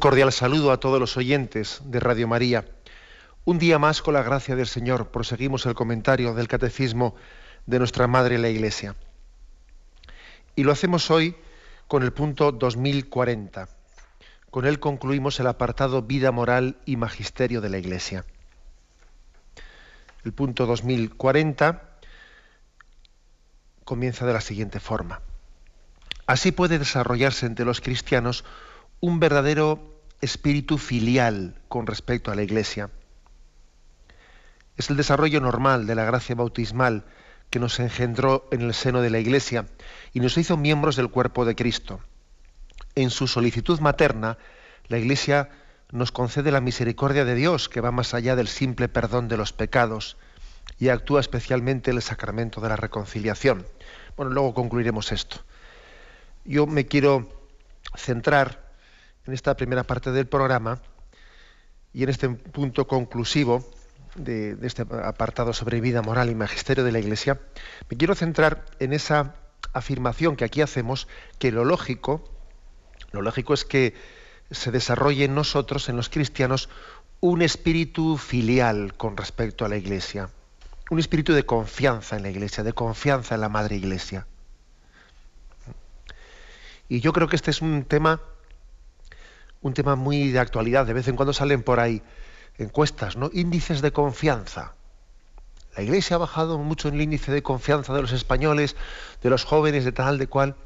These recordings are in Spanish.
Cordial saludo a todos los oyentes de Radio María. Un día más, con la gracia del Señor, proseguimos el comentario del Catecismo de nuestra Madre la Iglesia. Y lo hacemos hoy con el punto 2040. Con él concluimos el apartado Vida moral y Magisterio de la Iglesia. El punto 2040 comienza de la siguiente forma. Así puede desarrollarse entre los cristianos un verdadero espíritu filial con respecto a la Iglesia. Es el desarrollo normal de la gracia bautismal que nos engendró en el seno de la Iglesia y nos hizo miembros del cuerpo de Cristo. En su solicitud materna, la Iglesia nos concede la misericordia de Dios, que va más allá del simple perdón de los pecados, y actúa especialmente el sacramento de la reconciliación. Bueno, luego concluiremos esto. Yo me quiero centrar en esta primera parte del programa y en este punto conclusivo de, este apartado sobre vida moral y magisterio de la Iglesia, me quiero centrar en esa afirmación que aquí hacemos, que lo lógico, lo lógico es que se desarrolle en nosotros, en los cristianos, un espíritu filial con respecto a la Iglesia, un espíritu de confianza en la Iglesia, de confianza en la Madre Iglesia. Y yo creo que este es un tema un tema muy de actualidad. De vez en cuando salen por ahí encuestas, ¿no? Índices de confianza. La Iglesia ha bajado mucho en el índice de confianza de los españoles, de los jóvenes, de tal, de cual.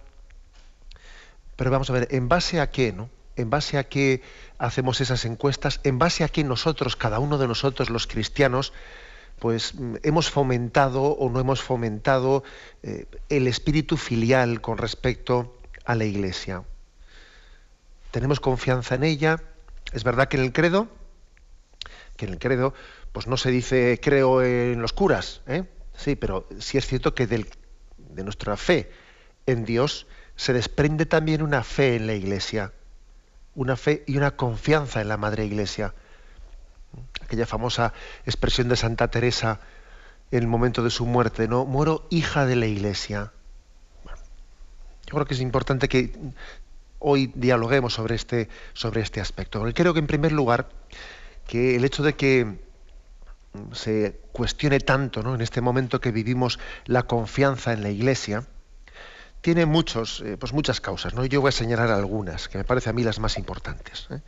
Pero vamos a ver, ¿en base a qué, no? ¿En base a qué hacemos esas encuestas? ¿En base a qué nosotros, cada uno de nosotros, los cristianos, pues mm, hemos fomentado o no hemos fomentado eh, el espíritu filial con respecto a la Iglesia? Tenemos confianza en ella. Es verdad que en el credo, que en el credo, pues no se dice creo en los curas, ¿eh? sí, pero sí es cierto que de nuestra fe en Dios se desprende también una fe en la Iglesia, una fe y una confianza en la Madre Iglesia. Aquella famosa expresión de Santa en el momento de su muerte, ¿no? Muero hija de la Iglesia. yo creo que es importante que hoy dialoguemos sobre este, sobre este aspecto. creo que en primer lugar que el hecho de que se cuestione tanto en este momento que vivimos la confianza en la Iglesia, tiene muchos, eh, pues muchas causas. ¿no? Yo voy a señalar algunas, que me parecen a mí las más importantes. ¿eh?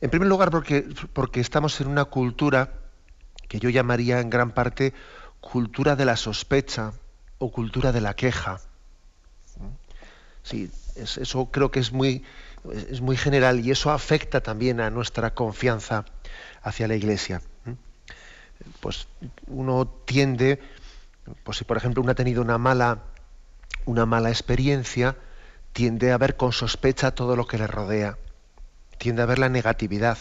En primer lugar, porque, porque estamos en una cultura que yo llamaría en gran parte cultura de la sospecha o cultura de la queja. Sí, eso creo que es muy, es muy general y eso afecta también a nuestra confianza hacia la Iglesia. Pues uno tiende, pues si por ejemplo uno ha tenido una mala, una mala experiencia, tiende a ver con sospecha todo lo que le rodea, tiende a ver la negatividad,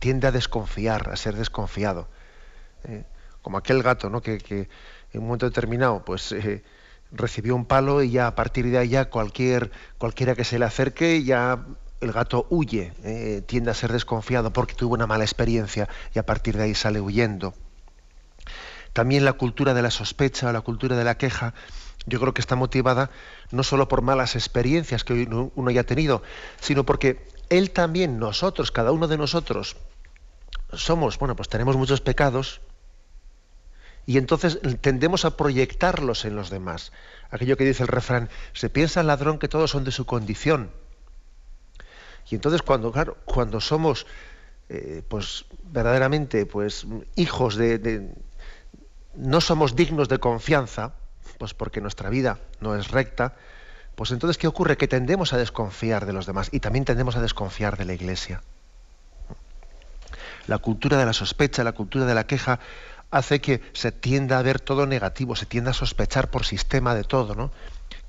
tiende a desconfiar, a ser desconfiado. ¿eh? como aquel gato, ¿no? Que, que, en un momento determinado, pues eh, recibió un palo y ya a partir de ahí cualquier, cualquiera que se le acerque ya el gato huye, eh, tiende a ser desconfiado porque tuvo una mala experiencia y a partir de ahí sale huyendo. También la cultura de la sospecha, la cultura de la queja, yo creo que está motivada no solo por malas experiencias que uno haya tenido, sino porque él también, nosotros, cada uno de nosotros, somos, bueno, pues tenemos muchos pecados, y entonces tendemos a proyectarlos en los demás. Aquello que dice el refrán, se piensa el ladrón que todos son de su condición. Y entonces cuando, claro, cuando somos eh, pues verdaderamente pues hijos de, no somos dignos de confianza, pues porque nuestra vida no es recta, pues entonces ¿qué ocurre? Que tendemos a desconfiar de los demás y también tendemos a desconfiar de la iglesia. La cultura de la sospecha, la cultura de la queja hace que se tienda a ver todo negativo, se tienda a sospechar por sistema de todo, ¿no?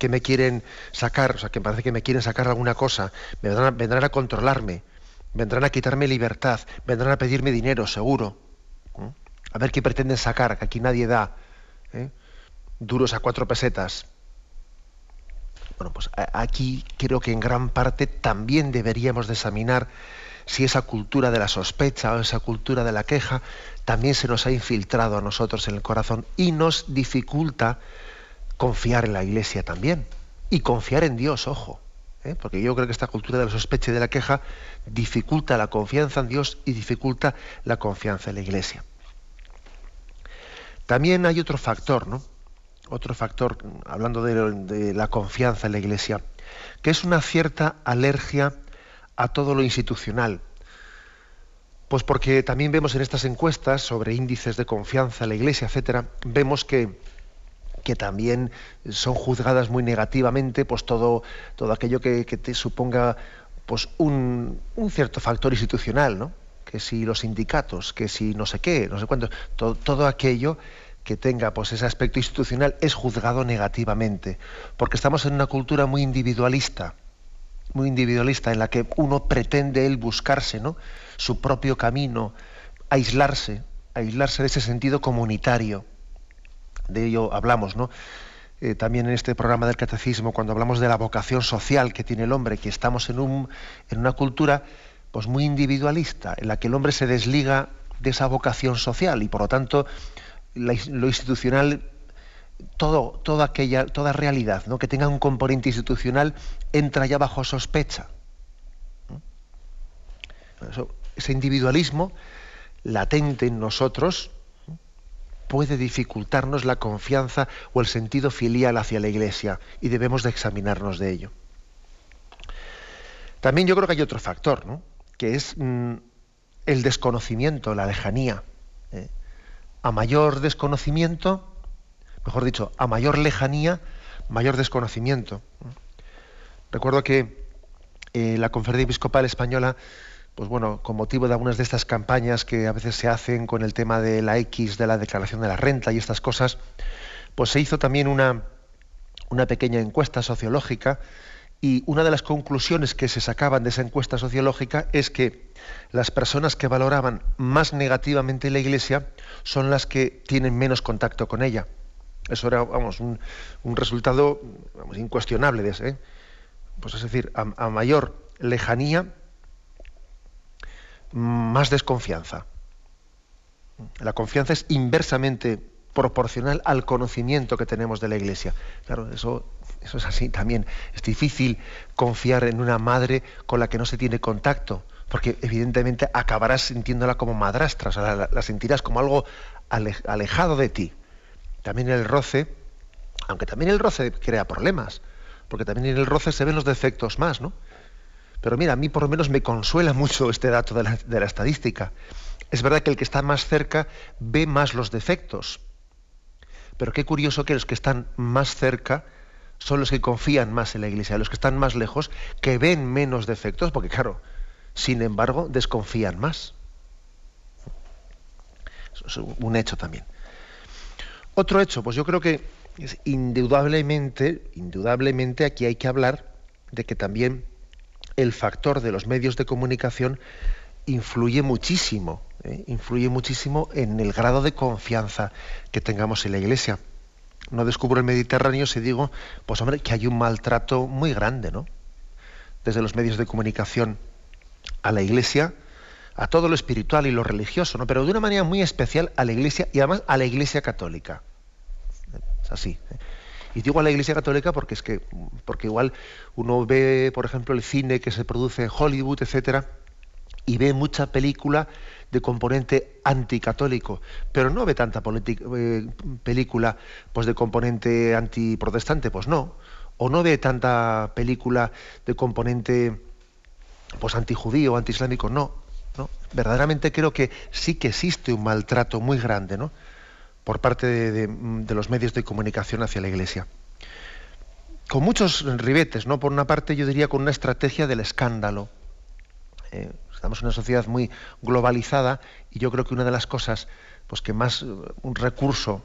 que me quieren sacar, o sea, que parece que me quieren sacar alguna cosa, me vendrán, a controlarme, vendrán a quitarme libertad, vendrán a pedirme dinero, seguro. A ver qué pretenden sacar, que aquí nadie da. ¿eh? Duros a cuatro pesetas. Bueno, pues aquí creo que en gran parte también deberíamos de examinar si esa cultura de la sospecha o esa cultura de la queja también se nos ha infiltrado a nosotros en el corazón y nos dificulta confiar en la Iglesia también. Y confiar en Dios, ojo. ¿eh? Porque yo creo que esta cultura de la sospecha y de la queja dificulta la confianza en Dios y dificulta la confianza en la Iglesia. También hay otro factor, ¿no? Otro factor, hablando de, de la confianza en la Iglesia, que es una cierta alergia a todo lo institucional. Pues porque también vemos en estas encuestas sobre índices de confianza en la Iglesia, etcétera, vemos que que también son juzgadas muy negativamente, pues todo, todo aquello que, te suponga pues un, cierto factor institucional, ¿no? Que si los sindicatos, que si no sé qué, no sé cuánto, todo, todo aquello que tenga pues ese aspecto institucional es juzgado negativamente, porque estamos en una cultura muy individualista, muy individualista, en la que uno pretende él buscarse, ¿no? su propio camino, aislarse, aislarse de ese sentido comunitario de ello hablamos, ¿no? Eh, también en este programa del catecismo, cuando hablamos de la vocación social que tiene el hombre, que estamos en, un, en una cultura pues, muy individualista, en la que el hombre se desliga de esa vocación social y por lo tanto lo institucional, todo, toda aquella, toda realidad ¿no? que tenga un componente institucional entra ya bajo sospecha. ese individualismo latente en nosotros, puede dificultarnos la confianza o el sentido filial hacia la Iglesia y debemos de examinarnos de ello. También yo creo que hay otro factor, ¿no? que es mm, el desconocimiento, la lejanía. ¿eh? A mayor desconocimiento, mejor dicho, a mayor lejanía, mayor desconocimiento. Recuerdo que eh, la Conferencia Episcopal Española pues bueno, con motivo de algunas de estas campañas que a veces se hacen con el tema de la X, de la declaración de la renta y estas cosas, pues se hizo también una, una pequeña encuesta sociológica y una de las conclusiones que se sacaban de esa encuesta sociológica es que las personas que valoraban más negativamente la Iglesia son las que tienen menos contacto con ella. Eso era, vamos, un, resultado incuestionable de ese. ¿eh? Pues es decir, a mayor lejanía, más desconfianza. La confianza es inversamente proporcional al conocimiento que tenemos de la Iglesia. Claro, eso, eso es así también. Es difícil confiar en una madre con la que no se tiene contacto, porque evidentemente acabarás sintiéndola como madrastra, o sea, la, sentirás como algo alejado de ti. También el roce, aunque también el roce crea problemas, porque también en el roce se ven los defectos más, ¿no? Pero mira, a mí por lo menos me consuela mucho este dato de la, estadística. Es verdad que el que está más cerca ve más los defectos. Pero qué curioso que los que están más cerca son los que confían más en la iglesia, los que están más lejos, que ven menos defectos, porque claro, sin embargo, desconfían más. Eso es un hecho también. Otro hecho, pues yo creo que indudablemente, indudablemente aquí hay que hablar de que también el factor de los medios de comunicación influye muchísimo, ¿eh? influye muchísimo en el grado de confianza que tengamos en la Iglesia. No descubro el Mediterráneo si digo, pues hombre, que hay un maltrato muy grande, ¿no? Desde los medios de comunicación a la Iglesia, a todo lo espiritual y lo religioso, ¿no? Pero de una manera muy especial a la Iglesia y además a la Iglesia católica. Es así. ¿eh? Y digo a la Iglesia Católica porque es que, porque igual uno ve, por ejemplo, el cine que se produce en Hollywood, etcétera, y ve mucha película de componente anticatólico, pero no ve tanta eh, película pues de componente antiprotestante, pues no. O no ve tanta película de componente pues antijudío, antiislámico, no, Verdaderamente creo que sí que existe un maltrato muy grande, ¿no? por parte de, los medios de comunicación hacia la Iglesia. Con muchos ribetes, ¿no? Por una parte, yo diría con una estrategia del escándalo. Eh, estamos en una sociedad muy globalizada y yo creo que una de las cosas pues, que más, un recurso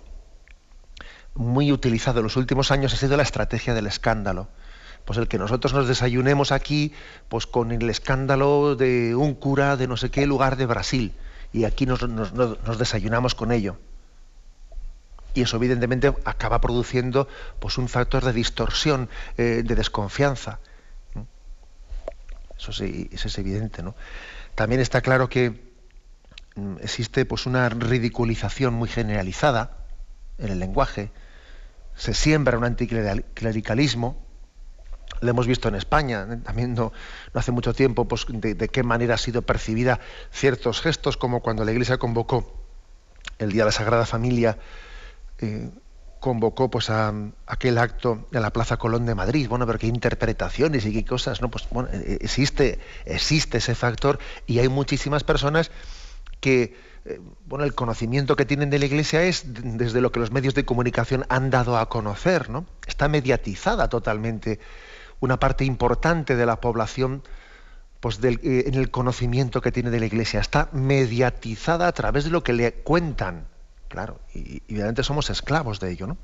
muy utilizado en los últimos años ha sido la estrategia del escándalo. Pues el que nosotros nos desayunemos aquí pues con el escándalo de un cura de no sé qué lugar de Brasil y aquí nos, desayunamos con ello. Y eso evidentemente acaba produciendo pues, un factor de distorsión, eh, de desconfianza. Eso, sí, eso es evidente. ¿no? También está claro que mm, existe pues, una ridiculización muy generalizada en el lenguaje, se siembra un anticlericalismo, lo hemos visto en España, ¿eh? también no, hace mucho tiempo, pues, de, qué manera ha sido percibida ciertos gestos, como cuando la Iglesia convocó el Día de la Sagrada Familia, eh, convocó pues a, aquel acto en la Plaza Colón de Madrid. Bueno, pero qué interpretaciones y qué cosas, ¿no? Pues bueno, e, existe, existe ese factor y hay muchísimas personas que eh, bueno, el conocimiento que tienen de la Iglesia es desde lo que los medios de comunicación han dado a conocer, ¿no? Está mediatizada totalmente una parte importante de la población pues eh, en el conocimiento que tiene de la Iglesia. Está mediatizada a través de lo que le cuentan. Claro, y, obviamente somos esclavos de ello, ¿no?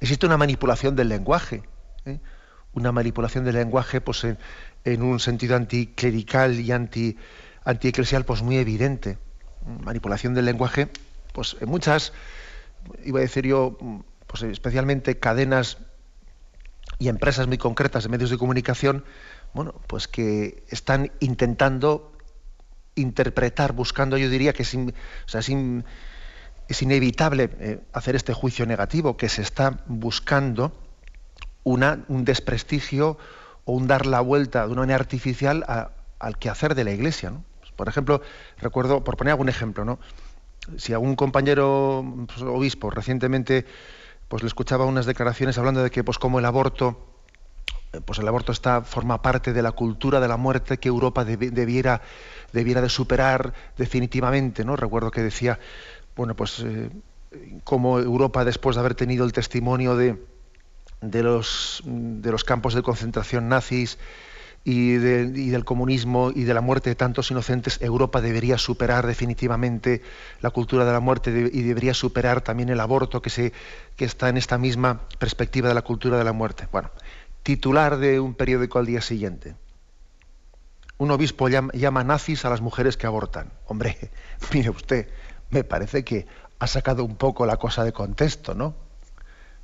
Existe una manipulación del lenguaje, ¿eh? una manipulación del lenguaje pues, en, un sentido anticlerical y anti antieclesial pues muy evidente. Manipulación del lenguaje, pues en muchas, iba a decir yo, pues especialmente cadenas y empresas muy concretas de medios de comunicación, bueno, pues que están intentando interpretar, buscando, yo diría que es, es, inevitable eh, hacer este juicio negativo, que se está buscando un desprestigio o un dar la vuelta de una manera artificial al quehacer de la Iglesia. ¿no? Por ejemplo, recuerdo, por poner algún ejemplo, ¿no? Si algún compañero pues, obispo recientemente pues le escuchaba unas declaraciones hablando de que pues como el aborto eh, pues el aborto está forma parte de la cultura de la muerte que Europa debiera debiera de superar definitivamente, ¿no? Recuerdo que decía, bueno, pues eh, como Europa después de haber tenido el testimonio de, de los de los campos de concentración nazis y, del comunismo y de la muerte de tantos inocentes, Europa debería superar definitivamente la cultura de la muerte y debería superar también el aborto que, se, que está en esta misma perspectiva de la cultura de la muerte. Bueno, titular de un periódico al día siguiente. Un obispo llama, llama nazis a las mujeres que abortan. Hombre, mire usted, me parece que ha sacado un poco la cosa de contexto, ¿no?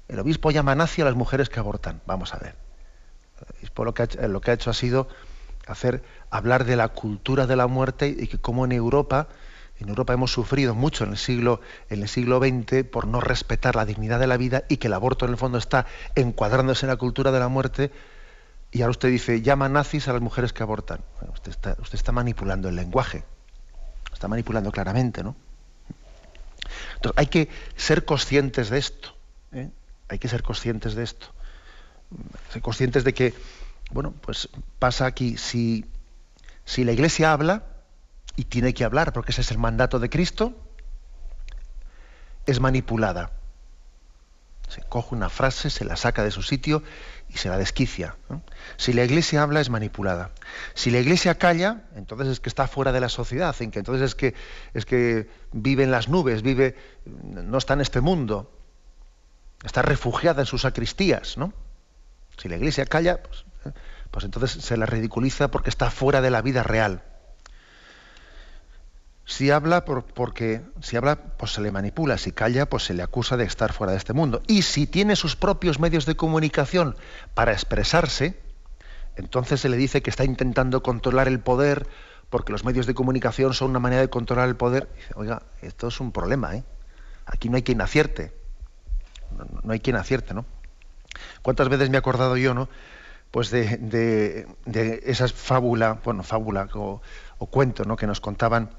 El obispo llama nazi a las mujeres que abortan. Vamos a ver por lo que, ha, hecho ha sido hacer hablar de la cultura de la muerte y que como en Europa, en Europa hemos sufrido mucho en el siglo, en el siglo XX por no respetar la dignidad de la vida y que el aborto en el fondo está encuadrándose en la cultura de la muerte. Y ahora usted dice, llama nazis a las mujeres que abortan. usted, está, usted está manipulando el lenguaje. Está manipulando claramente, ¿no? Entonces, hay que ser conscientes de esto. ¿eh? Hay que ser conscientes de esto ser conscientes de que, bueno, pues pasa aquí, si, si la Iglesia habla, y tiene que hablar, porque ese es el mandato de Cristo, es manipulada. Se coge una frase, se la saca de su sitio y se la desquicia. Si la iglesia habla es manipulada. Si la iglesia calla, entonces es que está fuera de la sociedad, que entonces es que, es que vive en las nubes, vive, no está en este mundo, está refugiada en sus sacristías, ¿no? Si la iglesia calla, pues, ¿eh? pues, entonces se la ridiculiza porque está fuera de la vida real. Si habla, porque, si habla, pues se le manipula. Si calla, pues se le acusa de estar fuera de este mundo. Y si tiene sus propios medios de comunicación para expresarse, entonces se le dice que está intentando controlar el poder, porque los medios de comunicación son una manera de controlar el poder. Oiga, esto es un problema, ¿eh? Aquí no hay quien acierte. no hay quien acierte, ¿no? ¿Cuántas veces me he acordado yo, no? Pues de, de, esas fábula, bueno, fábula o, cuento, ¿no? Que nos contaban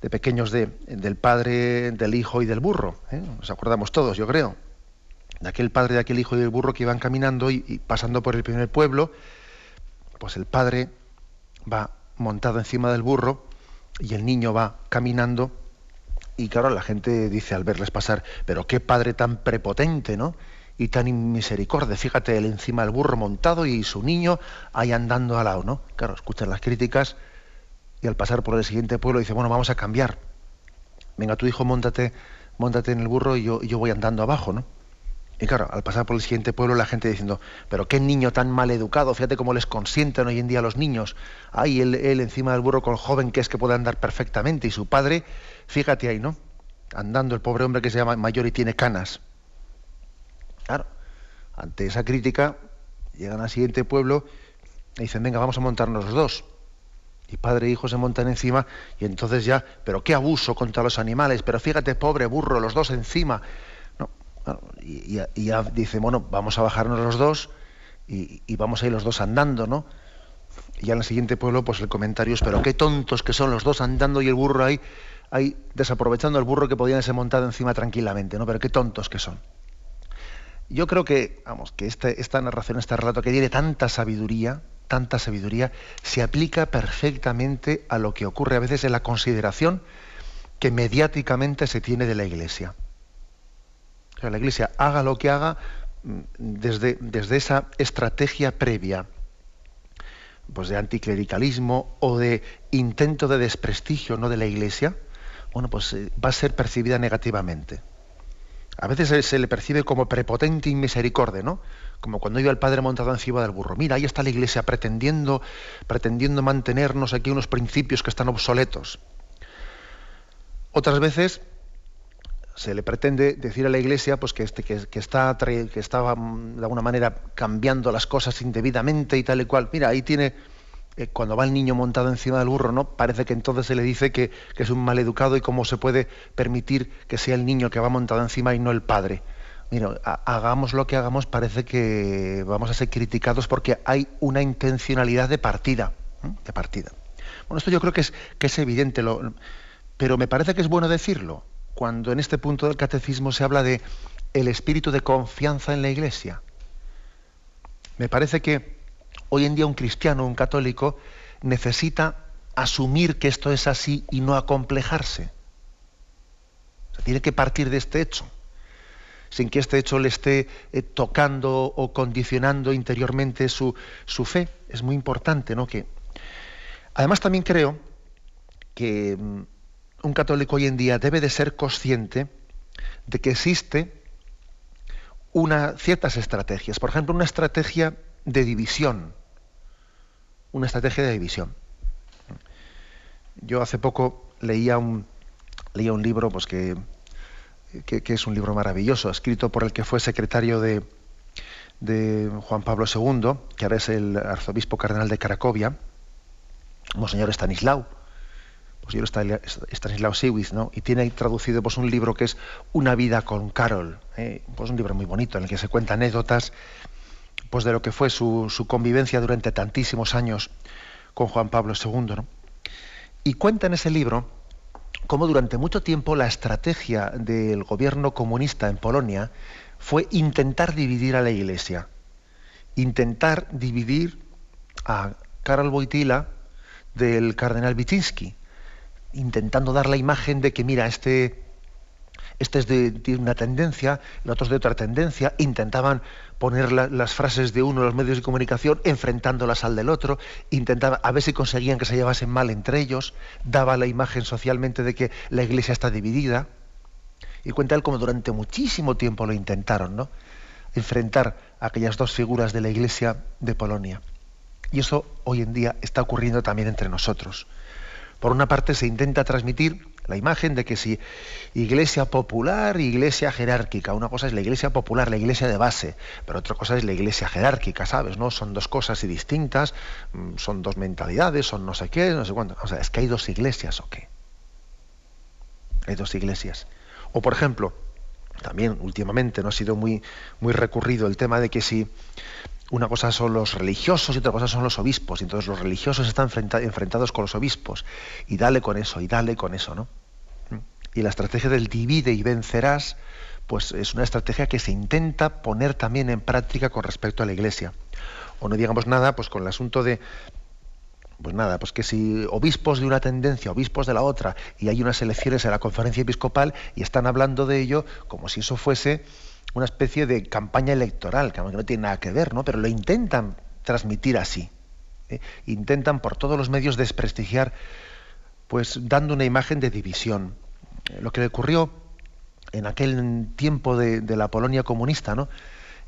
de pequeños del padre, del hijo y del burro. ¿eh? Nos acordamos todos, yo creo. De aquel padre, de aquel hijo y del burro que iban caminando y pasando por el primer pueblo, pues el padre va montado encima del burro y el niño va caminando y claro, la gente dice al verles pasar, pero qué padre tan prepotente, ¿no? Y tan inmisericordia. Fíjate, él encima del burro montado y su niño ahí andando al lado, ¿no? Claro, escuchan las críticas y al pasar por el siguiente pueblo dice, bueno, vamos a cambiar. Venga, tu hijo, montate, montate en el burro y yo, yo voy andando abajo, ¿no? Y claro, al pasar por el siguiente pueblo, la gente diciendo, pero qué niño tan mal educado, fíjate cómo les consienten hoy en día los niños. Ahí él, él, encima del burro con el joven que es que puede andar perfectamente, y su padre, fíjate ahí, ¿no? Andando el pobre hombre que se llama mayor y tiene canas. Claro, ante esa crítica, llegan al siguiente pueblo y dicen, venga, vamos a montarnos los dos. Y padre e hijo se montan encima y entonces ya, pero qué abuso contra los animales, pero fíjate, pobre burro, los dos encima. No, y, ya dice, bueno, vamos a bajarnos los dos y, vamos a ir los dos andando, ¿no? Y ya en el siguiente pueblo, pues el comentario es, pero qué tontos que son los dos andando y el burro ahí, ahí desaprovechando el burro que podían ser montado encima tranquilamente, ¿no? Pero qué tontos que son. Yo creo que, vamos, que este, esta narración, este relato que tiene tanta sabiduría, tanta sabiduría, se aplica perfectamente a lo que ocurre a veces en la consideración que mediáticamente se tiene de la Iglesia. O sea, la Iglesia haga lo que haga mm, desde, desde esa estrategia previa, pues de anticlericalismo o de intento de desprestigio ¿no? de la Iglesia, bueno, pues eh, va a ser percibida negativamente. A veces se, le percibe como prepotente y misericordia, ¿no? Como cuando iba el padre montado encima del burro. Mira, ahí está la iglesia pretendiendo, pretendiendo mantenernos aquí unos principios que están obsoletos. Otras veces se le pretende decir a la iglesia pues, que, este, que, está, que estaba de alguna manera cambiando las cosas indebidamente y tal y cual. Mira, ahí tiene eh, cuando va el niño montado encima del burro, ¿no? Parece que entonces se le dice que, es un mal educado y cómo se puede permitir que sea el niño que va montado encima y no el padre. Mira, hagamos lo que hagamos, parece que vamos a ser criticados porque hay una intencionalidad de partida. De partida. Bueno, esto yo creo que es, que es evidente, pero me parece que es bueno decirlo cuando en este punto del catecismo se habla de el espíritu de confianza en la Iglesia. Me parece que Hoy en día un cristiano, un católico, necesita asumir que esto es así y no acomplejarse. tiene que partir de este hecho, sin que este hecho le esté eh, tocando o condicionando interiormente su, su, fe. Es muy importante, ¿no? Que, además también creo que mm, un católico hoy en día debe de ser consciente de que existe una, ciertas estrategias. Por ejemplo, una estrategia de división una estrategia de división. Yo hace poco leía un, leía un libro pues que, que, es un libro maravilloso, escrito por el que fue secretario de, de Juan Pablo II, que ahora es el arzobispo cardenal de Cracovia, Monseñor Stanislao, Monseñor Stanislao Siwitz, ¿no? y tiene traducido pues, un libro que es Una vida con Carol, ¿eh? pues un libro muy bonito en el que se cuenta anécdotas pues de lo que fue su, convivencia durante tantísimos años con Juan Pablo II. Y cuenta en ese libro cómo durante mucho tiempo la estrategia del gobierno comunista en Polonia fue intentar dividir a la Iglesia, intentar dividir a Karol Wojtyla del cardenal Wyszynski, intentando dar la imagen de que, mira, este, este es de, una tendencia, el otro es de otra tendencia, intentaban poner las frases de uno en los medios de comunicación enfrentándolas al del otro, intentaba a ver si conseguían que se llevasen mal entre ellos, daba la imagen socialmente de que la iglesia está dividida. Y cuenta él como durante muchísimo tiempo lo intentaron, ¿no? Enfrentar a aquellas dos figuras de la iglesia de Polonia. Y eso hoy en día está ocurriendo también entre nosotros. Por una parte se intenta transmitir la imagen de que si iglesia popular, iglesia jerárquica, una cosa es la iglesia popular, la iglesia de base, pero otra cosa es la iglesia jerárquica, ¿sabes? ¿No? Son dos cosas distintas, mm, son dos mentalidades, son no sé qué, no sé cuánto. O sea, es que hay dos iglesias o qué. Hay dos iglesias. O por ejemplo, también últimamente no ha sido muy, muy recurrido el tema de que si una cosa son los religiosos y otra cosa son los obispos. Y entonces los religiosos están enfrentados con los obispos. Y dale con eso, y dale con eso, ¿no? Y la estrategia del divide y vencerás, pues es una estrategia que se intenta poner también en práctica con respecto a la Iglesia. O no digamos nada, pues con el asunto de, pues nada, pues que si obispos de una tendencia, obispos de la otra, y hay unas elecciones en la conferencia episcopal y están hablando de ello como si eso fuese una especie de campaña electoral, que no tiene nada que ver, ¿no? Pero lo intentan transmitir así. ¿eh? Intentan por todos los medios desprestigiar, pues dando una imagen de división. Lo que le ocurrió en aquel tiempo de, la Polonia comunista, ¿no?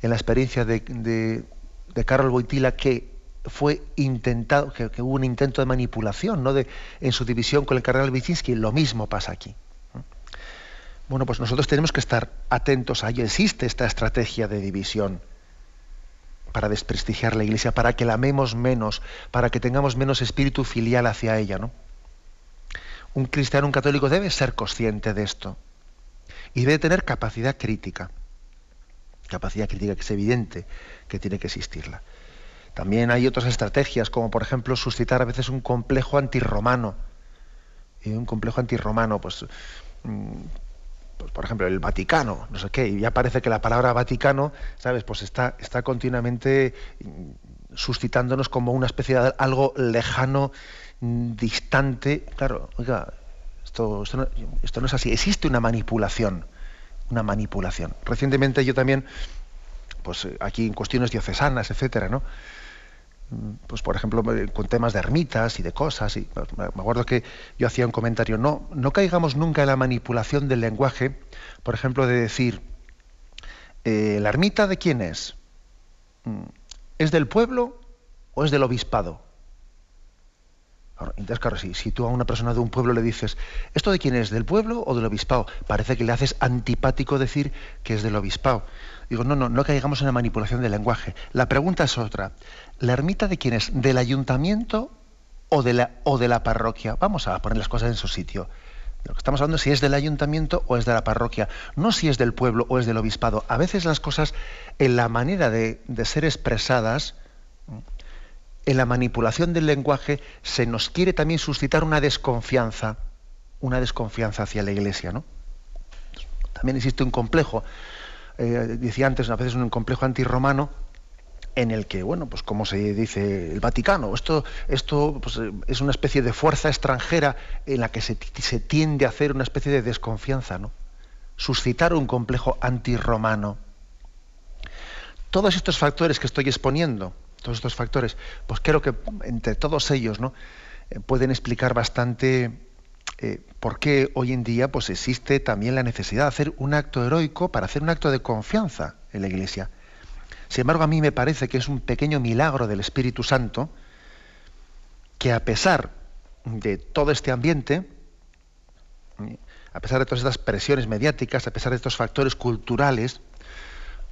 en la experiencia de, de, Karol Wojtyla, que fue intentado, que, hubo un intento de manipulación ¿no? de, en su división con el cardenal Wyszynski, lo mismo pasa aquí. Bueno, pues nosotros tenemos que estar atentos a ello. Existe esta estrategia de división para desprestigiar la iglesia, para que la amemos menos, para que tengamos menos espíritu filial hacia ella, ¿no? Un cristiano, un católico debe ser consciente de esto y debe tener capacidad crítica. Capacidad crítica que es evidente que tiene que existirla. También hay otras estrategias, como por ejemplo suscitar a veces un complejo antirromano. Y un complejo antirromano, pues mm, por ejemplo, el Vaticano, no sé qué, y ya parece que la palabra Vaticano, ¿sabes? Pues está, está continuamente mm, suscitándonos como una especie de algo lejano, mm, distante. Claro, oiga, esto, esto, no, esto no es así. Existe una manipulación, una manipulación. Recientemente yo también, pues aquí en cuestiones diocesanas, etcétera, ¿no? Pues por ejemplo con temas de ermitas y de cosas y me acuerdo que yo hacía un comentario no no caigamos nunca en la manipulación del lenguaje por ejemplo de decir eh, la ermita de quién es mm, es del pueblo o es del obispado entonces, claro, si, si, tú a una persona de un pueblo le dices, ¿esto de quién es? ¿Del pueblo o del obispado? Parece que le haces antipático decir que es del obispado. Digo, no, no, no caigamos en la manipulación del lenguaje. La pregunta es otra. ¿La ermita de quién es? ¿Del ayuntamiento o de la, o de la parroquia? Vamos a poner las cosas en su sitio. Lo que estamos hablando es si es del ayuntamiento o es de la parroquia, no si es del pueblo o es del obispado. A veces las cosas, en la manera de, de ser expresadas, en la manipulación del lenguaje, se nos quiere también suscitar una desconfianza, una desconfianza hacia la Iglesia, ¿no? También existe un complejo eh, decía antes, a veces un complejo antirromano, en el que, bueno, pues como se dice el Vaticano, esto, esto pues, es una especie de fuerza extranjera en la que se, tiende a hacer una especie de desconfianza, ¿no? Suscitar un complejo antirromano. Todos estos factores que estoy exponiendo, todos estos factores, pues creo que entre todos ellos, ¿no? Eh, pueden explicar bastante eh, por qué hoy en día pues, existe también la necesidad de hacer un acto heroico para hacer un acto de confianza en la Iglesia. Sin embargo, a mí me parece que es un pequeño milagro del Espíritu Santo que a pesar de todo este ambiente, a pesar de todas estas presiones mediáticas, a pesar de estos factores culturales,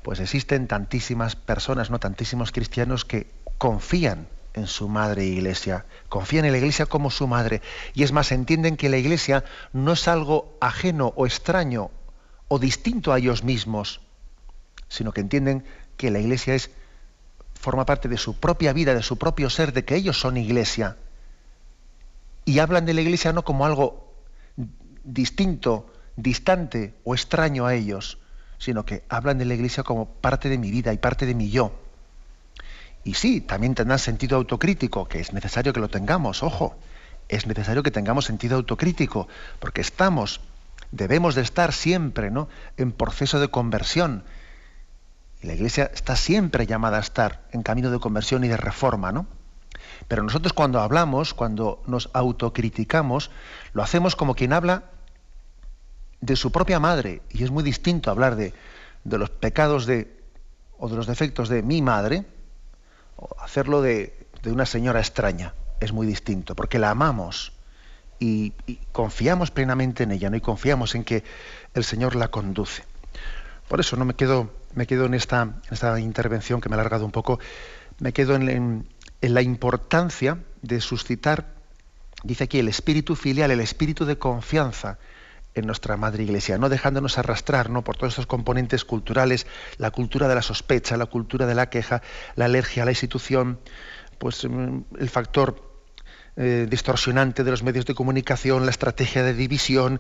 pues existen tantísimas personas, no tantísimos cristianos que confían en su madre iglesia, confían en la iglesia como su madre. Y es más, entienden que la iglesia no es algo ajeno o extraño o distinto a ellos mismos, sino que entienden que la iglesia es forma parte de su propia vida, de su propio ser, de que ellos son iglesia. Y hablan de la iglesia no como algo distinto, distante o extraño a ellos, sino que hablan de la iglesia como parte de mi vida y parte de mi yo. Y sí, también tendrán sentido autocrítico, que es necesario que lo tengamos, ojo, es necesario que tengamos sentido autocrítico, porque estamos, debemos de estar siempre ¿no? en proceso de conversión. Y la Iglesia está siempre llamada a estar en camino de conversión y de reforma, ¿no? Pero nosotros cuando hablamos, cuando nos autocriticamos, lo hacemos como quien habla de su propia madre. Y es muy distinto hablar de, de los pecados de, o de los defectos de mi madre, hacerlo de, una señora extraña es muy distinto, porque la amamos y, confiamos plenamente en ella, ¿no? y confiamos en que el Señor la conduce. Por eso no me quedo, me quedo en esta, esta intervención que me ha alargado un poco, me quedo en, en la importancia de suscitar, dice aquí, el espíritu filial, el espíritu de confianza en nuestra madre iglesia, no dejándonos arrastrar ¿no? por todos estos componentes culturales, la cultura de la sospecha, la cultura de la queja, la alergia a la institución, pues mm, el factor eh, distorsionante de los medios de comunicación, la estrategia de división,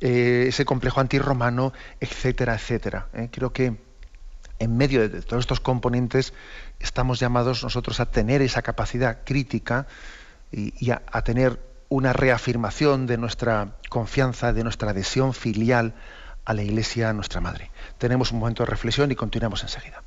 eh, ese complejo antirromano, etcétera, etcétera. ¿eh? Creo que en medio de todos estos componentes estamos llamados nosotros a tener esa capacidad crítica y, a tener una reafirmación de nuestra confianza, de nuestra adhesión filial a la Iglesia, nuestra Madre. Tenemos un momento de reflexión y continuamos enseguida.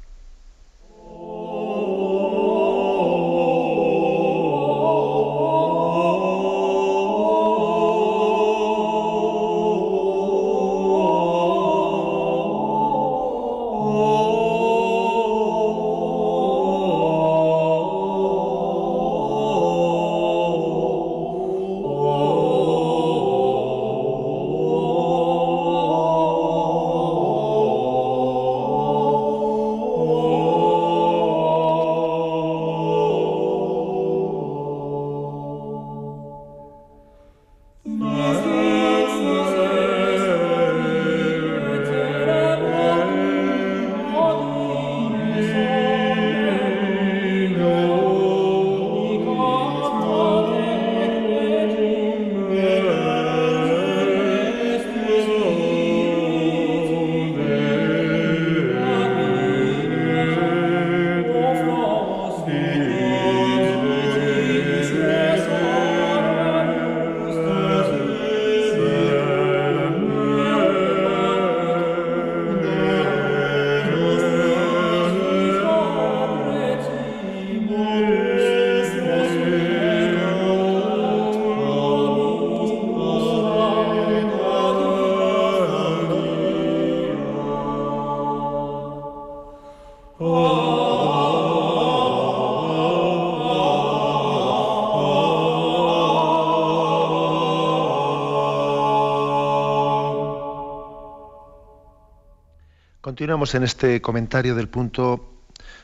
Continuamos en este comentario del punto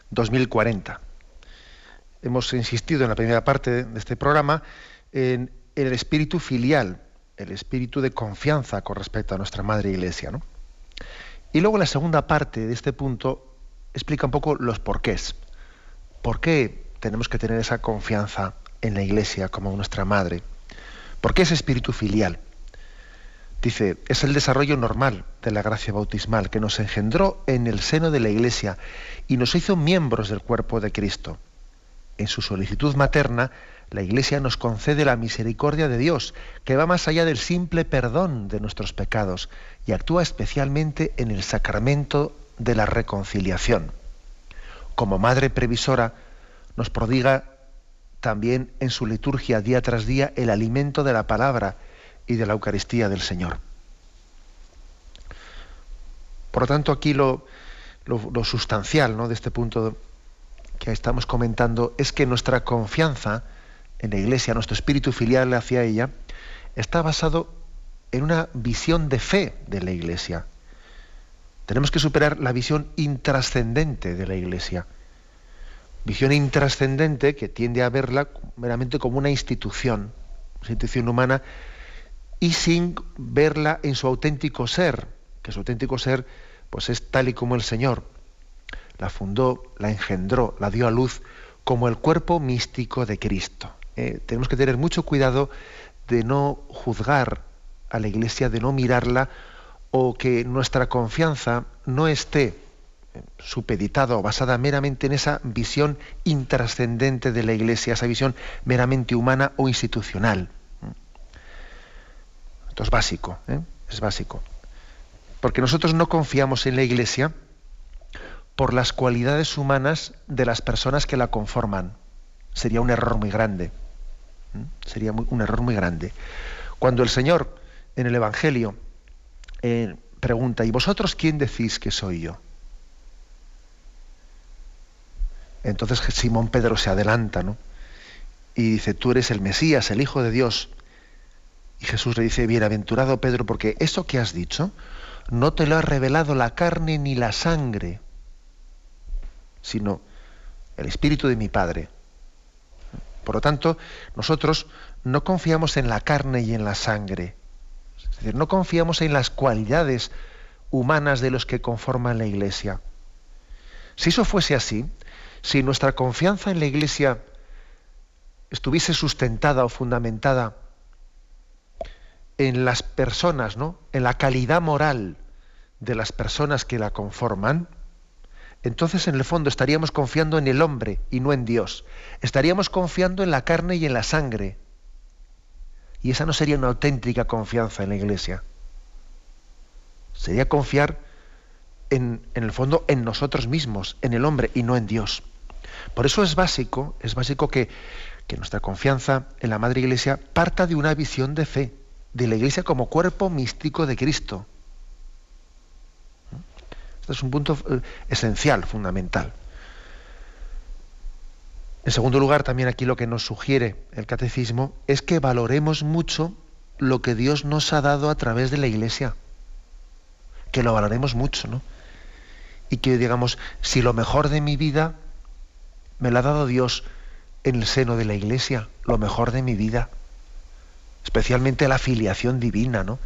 2040. Hemos insistido en la primera parte de este programa en, el espíritu filial, el espíritu de confianza con respecto a nuestra Madre Iglesia. Y luego la segunda parte de este punto explica un poco los porqués. ¿Por qué tenemos que tener esa confianza en la Iglesia como nuestra Madre? ¿Por qué ese espíritu filial? Dice, es el desarrollo normal de la gracia bautismal que nos engendró en el seno de la Iglesia y nos hizo miembros del cuerpo de Cristo. En su solicitud materna, la Iglesia nos concede la misericordia de Dios, que va más allá del simple perdón de nuestros pecados y actúa especialmente en el sacramento de la reconciliación. Como Madre Previsora, nos prodiga también en su liturgia día tras día el alimento de la palabra, y de la Eucaristía del Señor. Por lo tanto, aquí lo, sustancial ¿no? de este punto que estamos comentando es que nuestra confianza en la Iglesia, nuestro espíritu filial hacia ella, está basado en una visión de fe de la Iglesia. Tenemos que superar la visión intrascendente de la Iglesia. Visión intrascendente que tiende a verla meramente como una institución, una institución humana y sin verla en su auténtico ser, que su auténtico ser pues es tal y como el Señor la fundó, la engendró, la dio a luz como el cuerpo místico de Cristo. Eh, tenemos que tener mucho cuidado de no juzgar a la Iglesia, de no mirarla o que nuestra confianza no esté eh, supeditada o basada meramente en esa visión intrascendente de la Iglesia, esa visión meramente humana o institucional. Es básico, ¿eh? es básico. Porque nosotros no confiamos en la Iglesia por las cualidades humanas de las personas que la conforman. Sería un error muy grande. Sería un error muy grande. Cuando el Señor en el Evangelio eh, pregunta, ¿y vosotros quién decís que soy yo? Entonces Simón Pedro se adelanta, ¿no? Y dice, tú eres el Mesías, el Hijo de Dios. Y Jesús le dice, bienaventurado Pedro, porque eso que has dicho no te lo ha revelado la carne ni la sangre, sino el Espíritu de mi Padre. Por lo tanto, nosotros no confiamos en la carne y en la sangre. Es decir, no confiamos en las cualidades humanas de los que conforman la Iglesia. Si eso fuese así, si nuestra confianza en la Iglesia estuviese sustentada o fundamentada en las personas, ¿no? en la calidad moral de las personas que la conforman, entonces en el fondo estaríamos confiando en el hombre y no en Dios. Estaríamos confiando en la carne y en la sangre. Y esa no sería una auténtica confianza en la iglesia. Sería confiar en, en, el fondo en nosotros mismos, en el hombre y no en Dios. Por eso es básico, es básico que, que nuestra confianza en la Madre Iglesia parta de una visión de fe de la Iglesia como cuerpo místico de Cristo. Este es un punto eh, esencial, fundamental. En segundo lugar, también aquí lo que nos sugiere el catecismo es que valoremos mucho lo que Dios nos ha dado a través de la Iglesia. Que lo valoremos mucho, ¿no? Y que digamos, si lo mejor de mi vida me lo ha dado Dios en el seno de la Iglesia, lo mejor de mi vida especialmente la filiación divina, ¿no?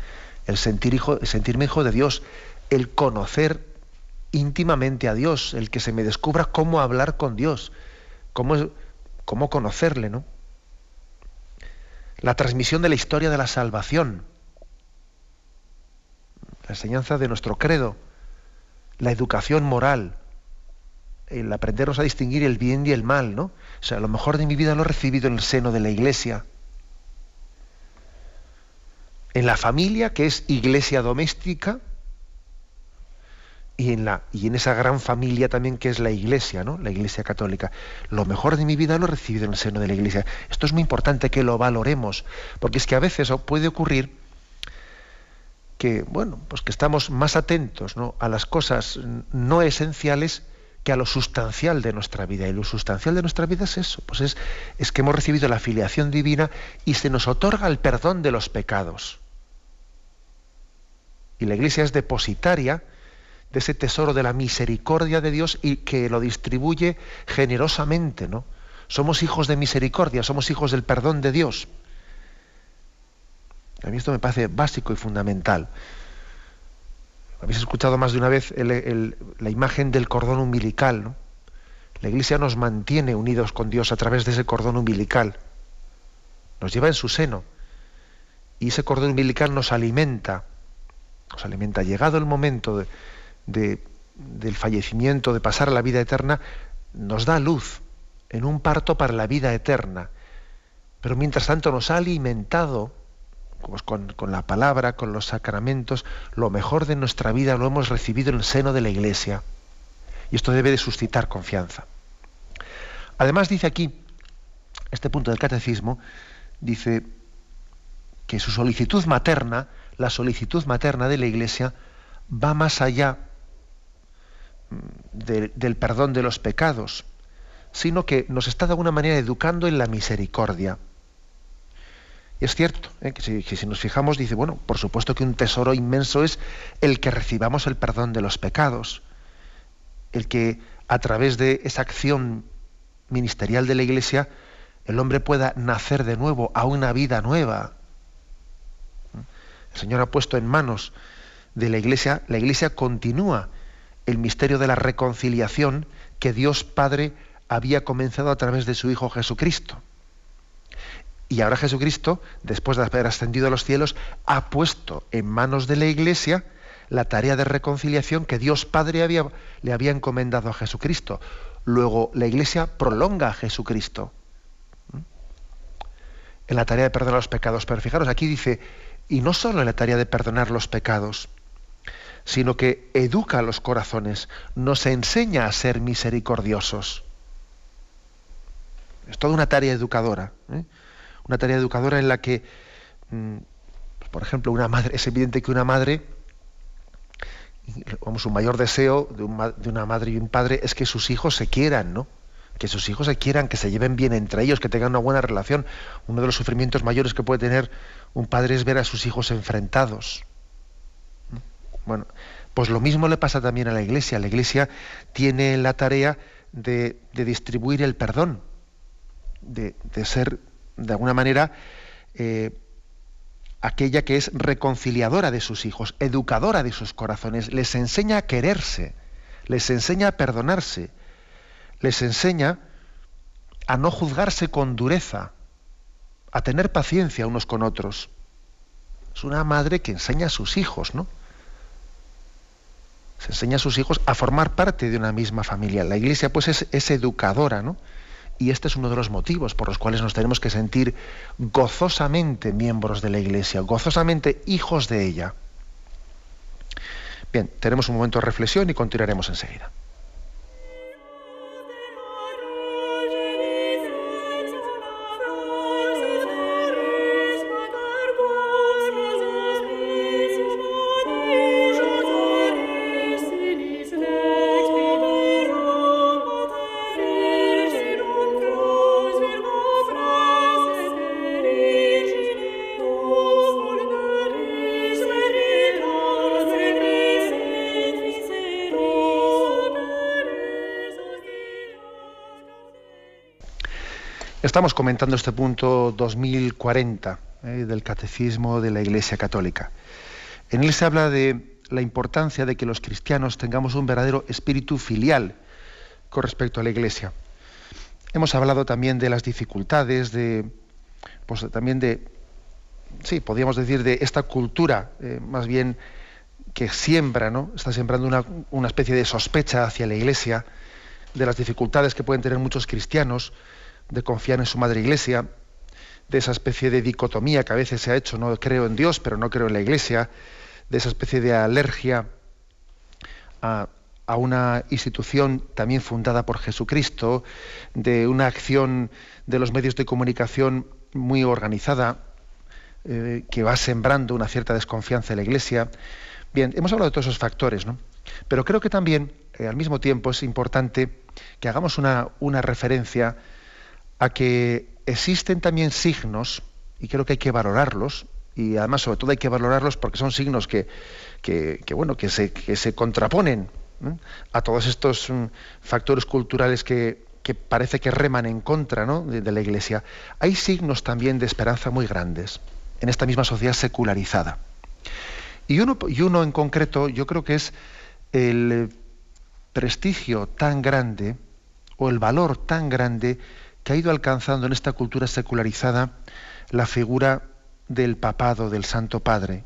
El sentir hijo, sentirme hijo de Dios, el conocer íntimamente a Dios, el que se me descubra cómo hablar con Dios, cómo, cómo conocerle, ¿no? La transmisión de la historia de la salvación, la enseñanza de nuestro credo, la educación moral, el aprendernos a distinguir el bien y el mal, ¿no? O sea, lo mejor de mi vida lo he recibido en el seno de la iglesia en la familia, que es iglesia doméstica, y en, la, y en esa gran familia también que es la iglesia, ¿no? La iglesia católica. Lo mejor de mi vida lo he recibido en el seno de la iglesia. Esto es muy importante que lo valoremos, porque es que a veces puede ocurrir que, bueno, pues que estamos más atentos a las cosas no esenciales que a lo sustancial de nuestra vida. Y lo sustancial de nuestra vida es eso, pues es, es que hemos recibido la filiación divina y se nos otorga el perdón de los pecados y la Iglesia es depositaria de ese tesoro de la misericordia de Dios y que lo distribuye generosamente, ¿no? Somos hijos de misericordia, somos hijos del perdón de Dios. A mí esto me parece básico y fundamental. Habéis escuchado más de una vez la imagen del cordón umbilical. ¿no? La Iglesia nos mantiene unidos con Dios a través de ese cordón umbilical. Nos lleva en su seno. Y ese cordón umbilical nos alimenta. Nos alimenta. Llegado el momento de, del fallecimiento, de pasar a la vida eterna, nos da luz en un parto para la vida eterna. Pero mientras tanto nos ha alimentado pues, con, la palabra, con los sacramentos, lo mejor de nuestra vida lo hemos recibido en el seno de la Iglesia. Y esto debe de suscitar confianza. Además dice aquí, este punto del catecismo, dice que su solicitud materna, la solicitud materna de la Iglesia, va más allá mm, del perdón de los pecados, sino que nos está de alguna manera educando en la misericordia. Y es cierto, ¿eh? que, si, que, si, nos fijamos, dice, bueno, por supuesto que un tesoro inmenso es el que recibamos el perdón de los pecados, el que a través de esa acción ministerial de la Iglesia el hombre pueda nacer de nuevo a una vida nueva. El Señor ha puesto en manos de la Iglesia, la Iglesia continúa el misterio de la reconciliación que Dios Padre había comenzado a través de su Hijo Jesucristo. Y ahora Jesucristo, después de haber ascendido a los cielos, ha puesto en manos de la Iglesia la tarea de reconciliación que Dios Padre había, le había encomendado a Jesucristo. Luego la Iglesia prolonga a Jesucristo en la tarea de perdonar los pecados. Pero fijaros, aquí dice, y no solo en la tarea de perdonar los pecados, sino que educa a los corazones, nos enseña a ser misericordiosos. Es toda una tarea educadora, ¿eh? una tarea educadora en la que, mm, pues, por ejemplo, una madre, es evidente que una madre vamos, un mayor deseo de, una madre y un padre es que sus hijos se quieran, ¿no? Que sus hijos se quieran, que se lleven bien entre ellos, que tengan una buena relación. Uno de los sufrimientos mayores que puede tener un padre es ver a sus hijos enfrentados. Bueno, pues lo mismo le pasa también a la Iglesia. La Iglesia tiene la tarea de, distribuir el perdón, de, ser, de alguna manera, eh, aquella que es reconciliadora de sus hijos, educadora de sus corazones, les enseña a quererse, les enseña a perdonarse, les enseña a no juzgarse con dureza, a tener paciencia unos con otros. Es una madre que enseña a sus hijos, ¿no? Se enseña a sus hijos a formar parte de una misma familia. La iglesia, pues, es, es educadora, ¿no? Y este es uno de los motivos por los cuales nos tenemos que sentir gozosamente miembros de la Iglesia, gozosamente hijos de ella. Bien, tenemos un momento de reflexión y continuaremos enseguida. Estamos comentando este punto 2040 eh, del Catecismo de la Iglesia Católica. En él se habla de la importancia de que los cristianos tengamos un verdadero espíritu filial con respecto a la Iglesia. Hemos hablado también de las dificultades, de, pues, también de, sí, podríamos decir de esta cultura, eh, más bien que siembra, ¿no? Está sembrando una, una especie de sospecha hacia la Iglesia, de las dificultades que pueden tener muchos cristianos de confiar en su madre iglesia, de esa especie de dicotomía que a veces se ha hecho, no creo en Dios, pero no creo en la iglesia, de esa especie de alergia a, una institución también fundada por Jesucristo, de una acción de los medios de comunicación muy organizada, eh, que va sembrando una cierta desconfianza en la iglesia. Bien, hemos hablado de todos esos factores, ¿no? Pero creo que también, eh, al mismo tiempo, es importante que hagamos una, una referencia a que existen también signos, y creo que hay que valorarlos, y además sobre todo hay que valorarlos porque son signos que, bueno, que se, que se contraponen a todos estos mm, factores culturales que, parece que reman en contra de, la Iglesia. Hay signos también de esperanza muy grandes en esta misma sociedad secularizada. Y uno, y uno en concreto yo creo que es el prestigio tan grande o el valor tan grande que ha ido alcanzando en esta cultura secularizada la figura del papado, del Santo Padre.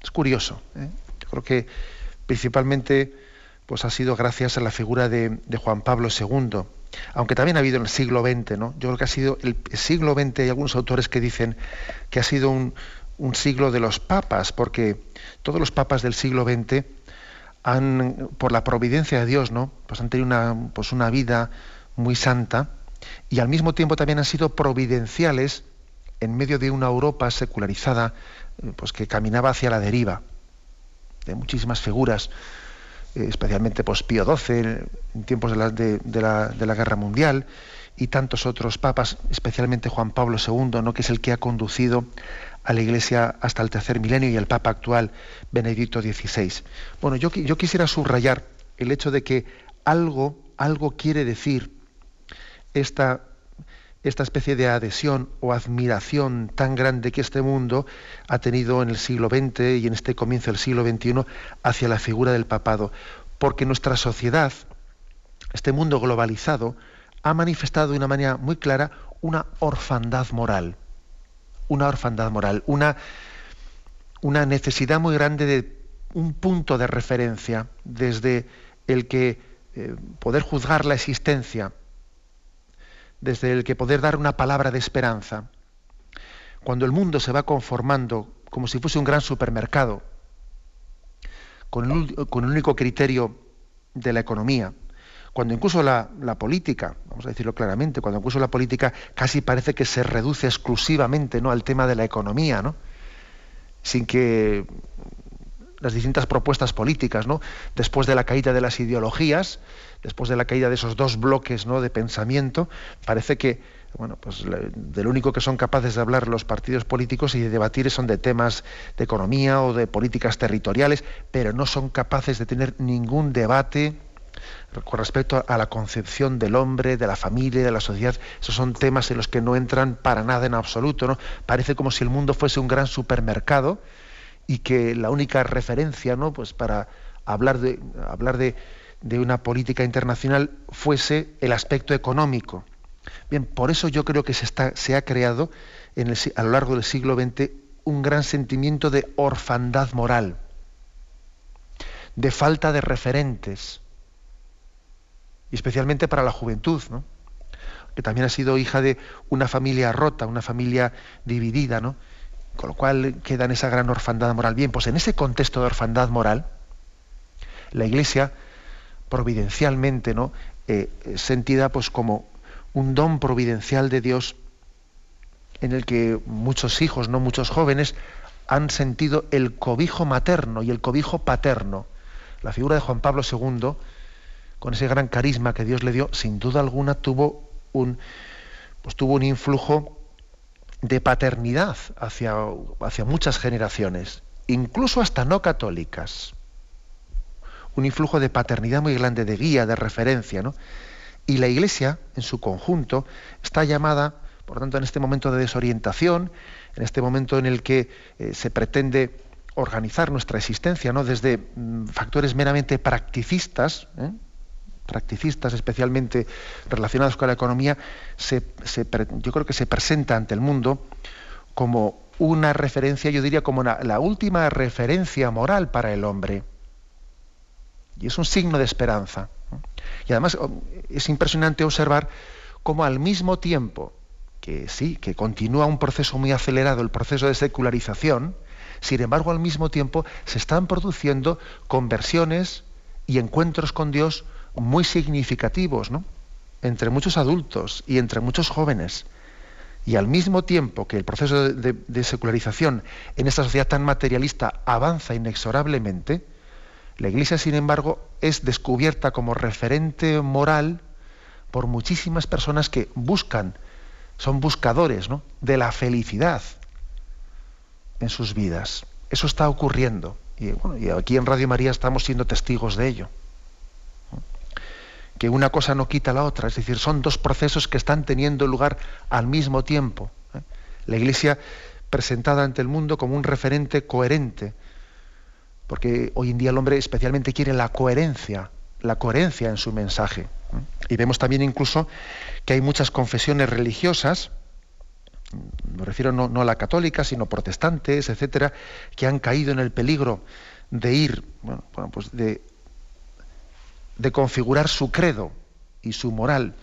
Es curioso. ¿eh? Yo creo que principalmente pues, ha sido gracias a la figura de, Juan Pablo II, aunque también ha habido en el siglo XX. ¿no? Yo creo que ha sido el siglo XX, hay algunos autores que dicen que ha sido un, un siglo de los papas, porque todos los papas del siglo XX han, por la providencia de Dios, ¿no? Pues han tenido una, pues una vida muy santa y al mismo tiempo también han sido providenciales en medio de una Europa secularizada, eh, pues que caminaba hacia la deriva, de muchísimas figuras, eh, especialmente pues, Pío XII en tiempos de la, de, la, de la Guerra Mundial, y tantos otros papas, especialmente Juan Pablo II, ¿no? que es el que ha conducido a la Iglesia hasta el tercer milenio y el Papa actual, Benedicto XVI. Bueno, yo, yo quisiera subrayar el hecho de que algo, algo quiere decir esta, especie de adhesión o admiración tan grande que este mundo ha tenido en el siglo XX y en este comienzo del siglo XXI hacia la figura del papado. Porque nuestra sociedad, este mundo globalizado, ha manifestado de una manera muy clara una orfandad moral una orfandad moral, una, una necesidad muy grande de un punto de referencia desde el que eh, poder juzgar la existencia, desde el que poder dar una palabra de esperanza. Cuando el mundo se va conformando como si fuese un gran supermercado, con el, único criterio de la economía, cuando incluso la, política, vamos a decirlo claramente, cuando incluso la política casi parece que se reduce exclusivamente ¿no? al tema de la economía, ¿no? sin que las distintas propuestas políticas, ¿no? después de la caída de las ideologías, después de la caída de esos dos bloques ¿no? de pensamiento, parece que bueno, pues de lo único que son capaces de hablar los partidos políticos y de debatir son de temas de economía o de políticas territoriales, pero no son capaces de tener ningún debate con respecto a la concepción del hombre, de la familia, de la sociedad, esos son temas en los que no entran para nada en absoluto. Parece como si el mundo fuese un gran supermercado y que la única referencia, ¿no? Pues para hablar de hablar de, una política internacional fuese el aspecto económico. Bien, por eso yo creo que se, ha creado en a lo largo del siglo XX un gran sentimiento de orfandad moral, de falta de referentes y especialmente para la juventud, ¿no? que también ha sido hija de una familia rota, una familia dividida, ¿no? Con lo cual queda en esa gran orfandad moral. Bien, pues en ese contexto de orfandad moral, la Iglesia providencialmente, ¿no? Eh, sentida pues como un don providencial de Dios en el que muchos hijos, no muchos jóvenes, han sentido el cobijo materno y el cobijo paterno. La figura de Juan Pablo II con ese gran carisma que Dios le dio, sin duda alguna tuvo un, pues tuvo un influjo de paternidad hacia, hacia muchas generaciones, incluso hasta no católicas. Un influjo de paternidad muy grande, de guía, de referencia. ¿no? Y la Iglesia, en su conjunto, está llamada, por tanto, en este momento de desorientación, en este momento en el que eh, se pretende organizar nuestra existencia ¿no? desde mm, factores meramente practicistas, ¿eh? Practicistas, especialmente relacionados con la economía, yo creo que se presenta ante el mundo como una referencia, yo diría como la última referencia moral para el hombre. Y es un signo de esperanza. Y además es impresionante observar cómo al mismo tiempo que sí, que continúa un proceso muy acelerado, el proceso de secularización, sin embargo al mismo tiempo se están produciendo conversiones y encuentros con Dios muy significativos, entre muchos adultos y entre muchos jóvenes. Y al mismo tiempo que el proceso de, secularización en esta sociedad tan materialista avanza inexorablemente, la Iglesia, sin embargo, es descubierta como referente moral por muchísimas personas que buscan, son buscadores ¿no? de la felicidad. en sus vidas. Eso está ocurriendo. Y aquí en Radio María estamos siendo testigos de ello. Que una cosa no quita la otra, es decir, son dos procesos que están teniendo lugar al mismo tiempo. ¿eh? La Iglesia presentada ante el mundo como un referente coherente, porque hoy en día el hombre especialmente quiere la coherencia, la coherencia en su mensaje. Y vemos también incluso que hay muchas confesiones religiosas, me refiero no, a la católica, sino protestantes, etcétera, que han caído en el peligro de ir, bueno, pues de, de configurar su credo y su moral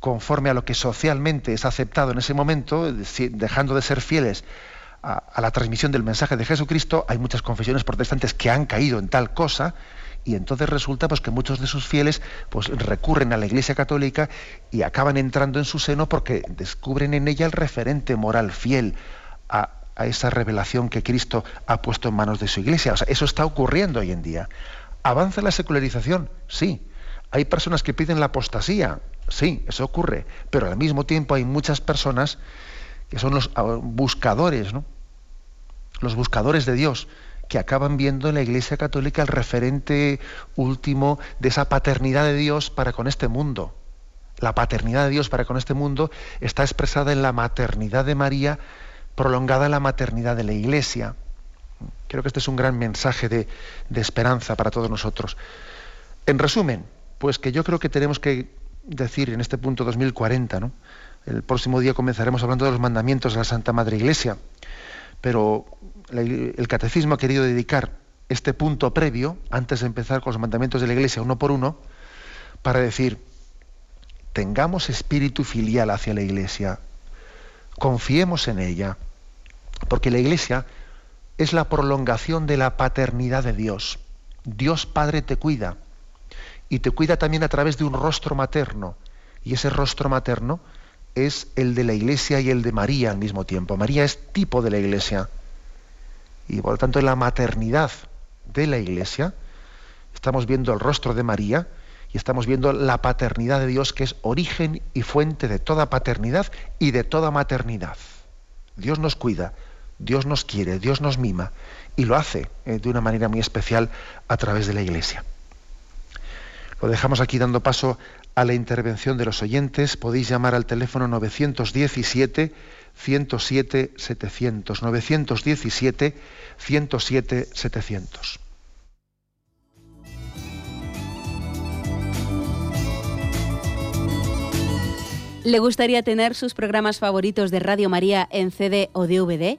conforme a lo que socialmente es aceptado en ese momento, dejando de ser fieles a, la transmisión del mensaje de Jesucristo, hay muchas confesiones protestantes que han caído en tal cosa y entonces resulta pues, que muchos de sus fieles pues, recurren a la Iglesia Católica y acaban entrando en su seno porque descubren en ella el referente moral fiel a, esa revelación que Cristo ha puesto en manos de su Iglesia. Eso está ocurriendo hoy en día. ¿Avanza la secularización? Sí. Hay personas que piden la apostasía. Sí, eso ocurre. Pero al mismo tiempo hay muchas personas que son los ah, buscadores, ¿no? los buscadores de Dios, que acaban viendo en la Iglesia Católica el referente último de esa paternidad de Dios para con este mundo. La paternidad de Dios para con este mundo está expresada en la maternidad de María, prolongada en la maternidad de la Iglesia. Creo que este es un gran mensaje de, de esperanza para todos nosotros. En resumen, pues que yo creo que tenemos que decir en este punto 2040, ¿no? El próximo día comenzaremos hablando de los mandamientos de la Santa Madre Iglesia pero el catecismo ha querido dedicar este punto previo, antes de empezar con los mandamientos de la Iglesia uno por uno, para decir, tengamos espíritu filial hacia la Iglesia, confiemos en ella, porque la Iglesia es la prolongación de la paternidad de Dios. Dios Padre te cuida y te cuida también a través de un rostro materno, y ese rostro materno es el de la Iglesia y el de María al mismo tiempo. María es tipo de la Iglesia. Y por lo tanto en la maternidad de la Iglesia estamos viendo el rostro de María y estamos viendo la paternidad de Dios que es origen y fuente de toda paternidad y de toda maternidad. Dios nos cuida, Dios nos quiere, Dios nos mima y lo hace eh, de una manera muy especial a través de la Iglesia. Lo dejamos aquí dando paso a la intervención de los oyentes. Podéis llamar al teléfono 917 107 700. 917 107 700. ¿Le gustaría tener sus programas favoritos de Radio María en CD o DVD?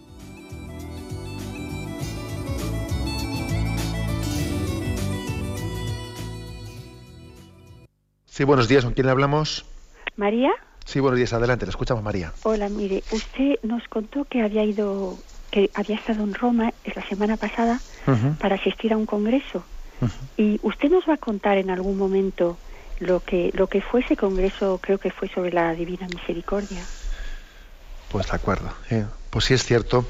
Sí, buenos días, ¿con quién hablamos? María. Sí, buenos días, adelante, le escuchamos María. Hola, mire, usted nos contó que había ido, que había estado en Roma la semana pasada para asistir a un congreso. Y usted nos va a contar en algún momento lo que, lo que fue ese congreso, creo que fue sobre la Divina Misericordia. Pues de acuerdo. Eh, pues sí es cierto,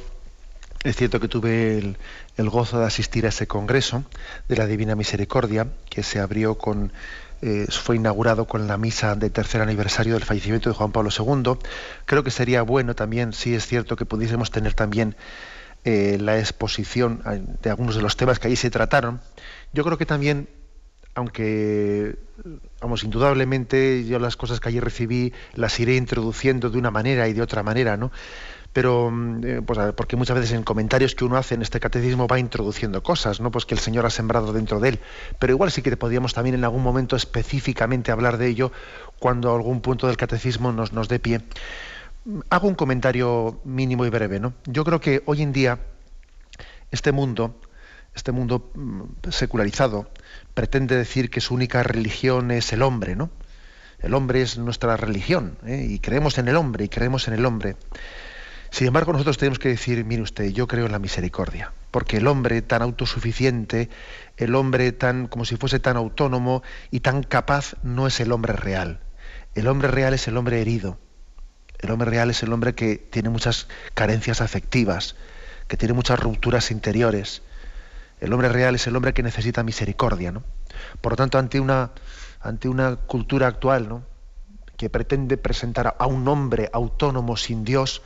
es cierto que tuve el, el, gozo de asistir a ese congreso de la Divina Misericordia, que se abrió con eh, fue inaugurado con la misa de tercer aniversario del fallecimiento de Juan Pablo II. Creo que sería bueno también, si es cierto, que pudiésemos tener también eh, la exposición de algunos de los temas que allí se trataron. Yo creo que también, aunque, vamos, indudablemente yo las cosas que allí recibí las iré introduciendo de una manera y de otra manera, ¿no? Pero mm, eh, pues porque muchas veces en comentarios que uno hace en este catecismo va introduciendo cosas, ¿no? Pues que el Señor ha sembrado dentro de él. Pero igual sí que podríamos también en algún momento específicamente hablar de ello cuando algún punto del catecismo nos, nos dé pie. Hago un comentario mínimo y breve, ¿no? Yo creo que hoy en día este mundo, este mundo mm, secularizado, pretende decir que su única religión es el hombre, ¿no? El hombre es nuestra religión ¿eh? y creemos en el hombre y creemos en el hombre. Sin embargo, nosotros tenemos que decir, mire usted, yo creo en la misericordia, porque el hombre tan autosuficiente, el hombre tan como si fuese tan autónomo y tan capaz no es el hombre real. El hombre real es el hombre herido. El hombre real es el hombre que tiene muchas carencias afectivas, que tiene muchas rupturas interiores. El hombre real es el hombre que necesita misericordia, ¿no? Por lo tanto, ante una ante una cultura actual, ¿no? que pretende presentar a un hombre autónomo sin Dios,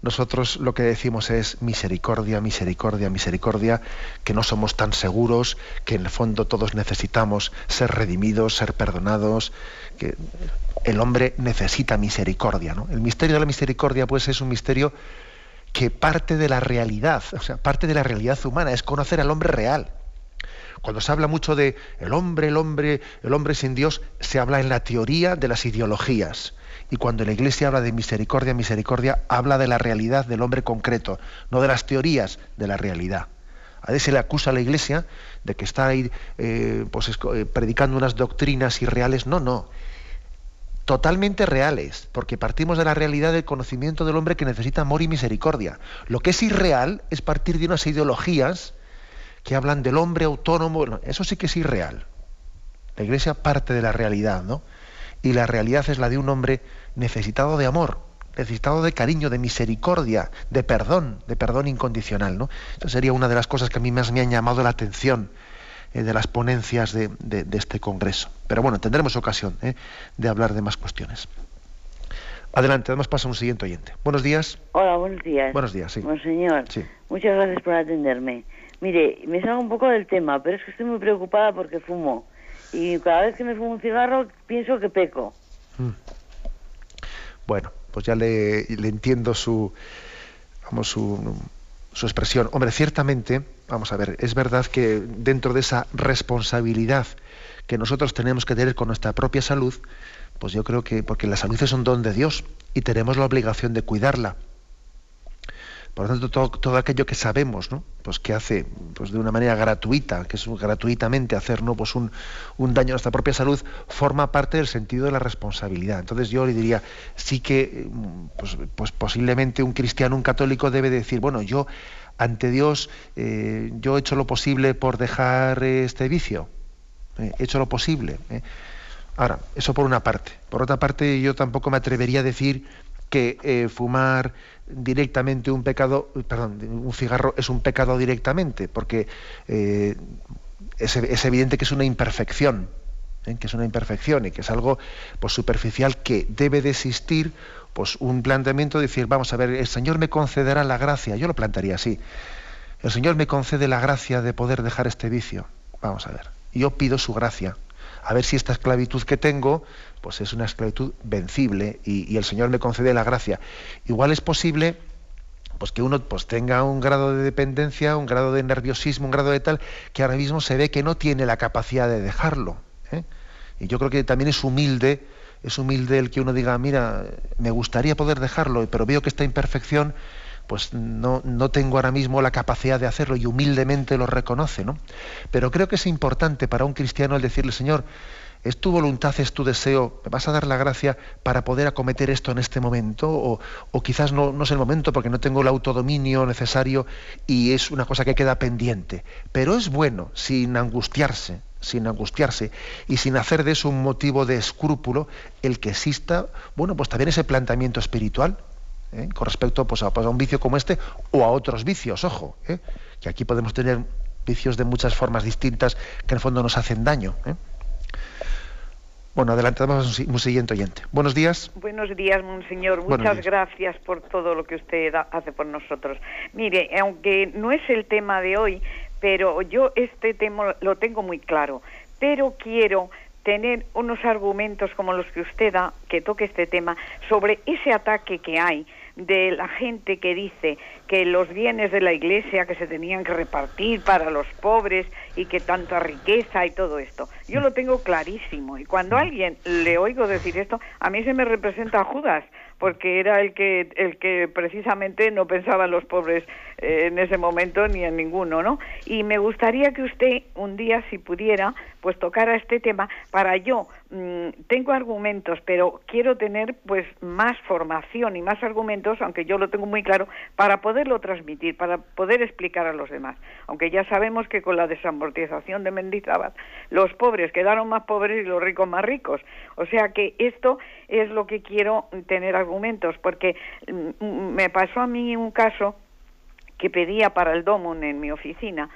nosotros lo que decimos es misericordia, misericordia, misericordia, que no somos tan seguros, que en el fondo todos necesitamos ser redimidos, ser perdonados, que el hombre necesita misericordia. ¿no? El misterio de la misericordia pues es un misterio que parte de la realidad, o sea, parte de la realidad humana, es conocer al hombre real. Cuando se habla mucho de el hombre, el hombre, el hombre sin Dios, se habla en la teoría de las ideologías. Y cuando la Iglesia habla de misericordia, misericordia, habla de la realidad del hombre concreto, no de las teorías de la realidad. A veces se le acusa a la Iglesia de que está ahí eh, pues, eh, predicando unas doctrinas irreales. No, no. Totalmente reales, porque partimos de la realidad del conocimiento del hombre que necesita amor y misericordia. Lo que es irreal es partir de unas ideologías que hablan del hombre autónomo. Eso sí que es irreal. La Iglesia parte de la realidad, ¿no? Y la realidad es la de un hombre necesitado de amor, necesitado de cariño, de misericordia, de perdón, de perdón incondicional. ¿no? Esa sería una de las cosas que a mí más me han llamado la atención eh, de las ponencias de, este Congreso. Pero bueno, tendremos ocasión eh, de hablar de más cuestiones. Adelante, además pasa un siguiente oyente. Buenos días. Hola, buenos días. Buenos días, sí. Monseñor, sí. muchas gracias por atenderme. Mire, me salgo un poco del tema, pero es que estoy muy preocupada porque fumo y cada vez que me fumo un cigarro pienso que peco. Mm. Bueno, pues ya le, entiendo su, vamos, su, su expresión. Hombre, ciertamente, vamos a ver, es verdad que dentro de esa responsabilidad que nosotros tenemos que tener con nuestra propia salud, pues yo creo que, porque la salud es un don de Dios y tenemos la obligación de cuidarla. Por lo tanto, todo, aquello que sabemos, ¿no? Pues que hace pues de una manera gratuita, que es gratuitamente hacer ¿no? pues un, daño a nuestra propia salud, forma parte del sentido de la responsabilidad. Entonces yo le diría, sí que pues, pues posiblemente un cristiano, un católico debe decir, bueno, yo ante Dios, eh, yo he hecho lo posible por dejar este vicio, eh, he hecho lo posible. ¿eh? Ahora, eso por una parte. Por otra parte, yo tampoco me atrevería a decir que fumar directamente un pecado, perdón, un cigarro es un pecado directamente, porque eh, es, evidente que es una imperfección, ¿eh? que es una imperfección y que es algo pues, superficial que debe de existir pues, un planteamiento de decir, vamos a ver, el Señor me concederá la gracia, yo lo plantearía así, el Señor me concede la gracia de poder dejar este vicio, vamos a ver, yo pido su gracia, a ver si esta esclavitud que tengo pues es una esclavitud vencible y, el Señor me concede la gracia. Igual es posible pues que uno pues tenga un grado de dependencia, un grado de nerviosismo, un grado de tal, que ahora mismo se ve que no tiene la capacidad de dejarlo. ¿eh? Y yo creo que también es humilde, es humilde el que uno diga, mira, me gustaría poder dejarlo, pero veo que esta imperfección, pues no, no tengo ahora mismo la capacidad de hacerlo y humildemente lo reconoce, ¿no? Pero creo que es importante para un cristiano el decirle, Señor, ¿Es tu voluntad, es tu deseo? ¿Me vas a dar la gracia para poder acometer esto en este momento? O, quizás no, es el momento porque no tengo el autodominio necesario y es una cosa que queda pendiente. Pero es bueno, sin angustiarse, sin angustiarse y sin hacer de eso un motivo de escrúpulo, el que exista, bueno, pues también ese planteamiento espiritual. ¿eh? con respecto pues, pues, a, un vicio como este o a otros vicios, ojo, ¿eh? que aquí podemos tener vicios de muchas formas distintas que en el fondo nos hacen daño. ¿eh? Bueno, adelantamos un siguiente oyente. Buenos días. Buenos días, monseñor. Muchas gracias por todo lo que usted hace por nosotros. Mire, aunque no es el tema de hoy, pero yo este tema lo tengo muy claro. Pero quiero tener unos argumentos como los que usted da, que toque este tema, sobre ese ataque que hay de la gente que dice que los bienes de la iglesia que se tenían que repartir para los pobres y que tanta riqueza y todo esto. Yo lo tengo clarísimo y cuando a alguien le oigo decir esto, a mí se me representa a Judas, porque era el que el que precisamente no pensaba en los pobres eh, en ese momento ni en ninguno, ¿no? Y me gustaría que usted un día si pudiera pues tocara este tema para yo mm, tengo argumentos, pero quiero tener pues más formación y más argumentos, aunque yo lo tengo muy claro, para poderlo transmitir, para poder explicar a los demás. Aunque ya sabemos que con la desamortización de Mendizábal los pobres quedaron más pobres y los ricos más ricos. O sea que esto es lo que quiero tener argumentos, porque mm, mm, me pasó a mí un caso que pedía para el DOMUN en mi oficina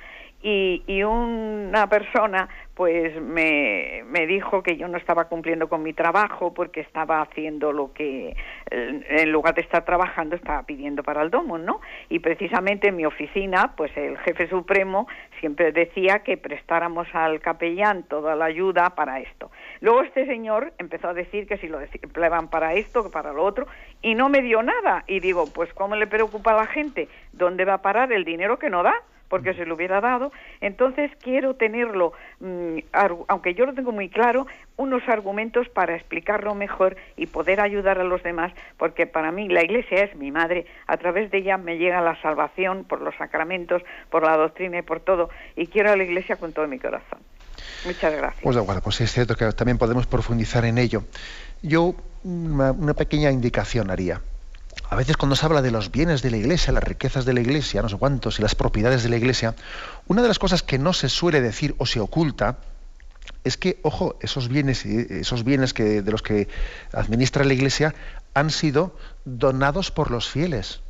y, y una persona pues me, me, dijo que yo no estaba cumpliendo con mi trabajo porque estaba haciendo lo que en lugar de estar trabajando estaba pidiendo para el domo, ¿no? Y precisamente en mi oficina, pues el jefe supremo siempre decía que prestáramos al capellán toda la ayuda para esto. Luego este señor empezó a decir que si lo empleaban para esto, que para lo otro, y no me dio nada. Y digo, pues ¿cómo le preocupa a la gente? ¿Dónde va a parar el dinero que no da? Porque se lo hubiera dado. Entonces quiero tenerlo, mm, aunque yo lo tengo muy claro, unos argumentos para explicarlo mejor y poder ayudar a los demás, porque para mí la Iglesia es mi madre, a través de ella me llega la salvación por los sacramentos, por la doctrina y por todo, y quiero a la Iglesia con todo mi corazón. Muchas gracias. Pues bueno, pues es cierto que también podemos profundizar en ello. Yo una pequeña indicación haría a veces cuando se habla de los bienes de la iglesia, las riquezas de la iglesia, no sé cuántos, y las propiedades de la iglesia, una de las cosas que no se suele decir o se oculta es que, ojo, esos bienes, esos bienes que, de los que administra la iglesia han sido donados por los fieles.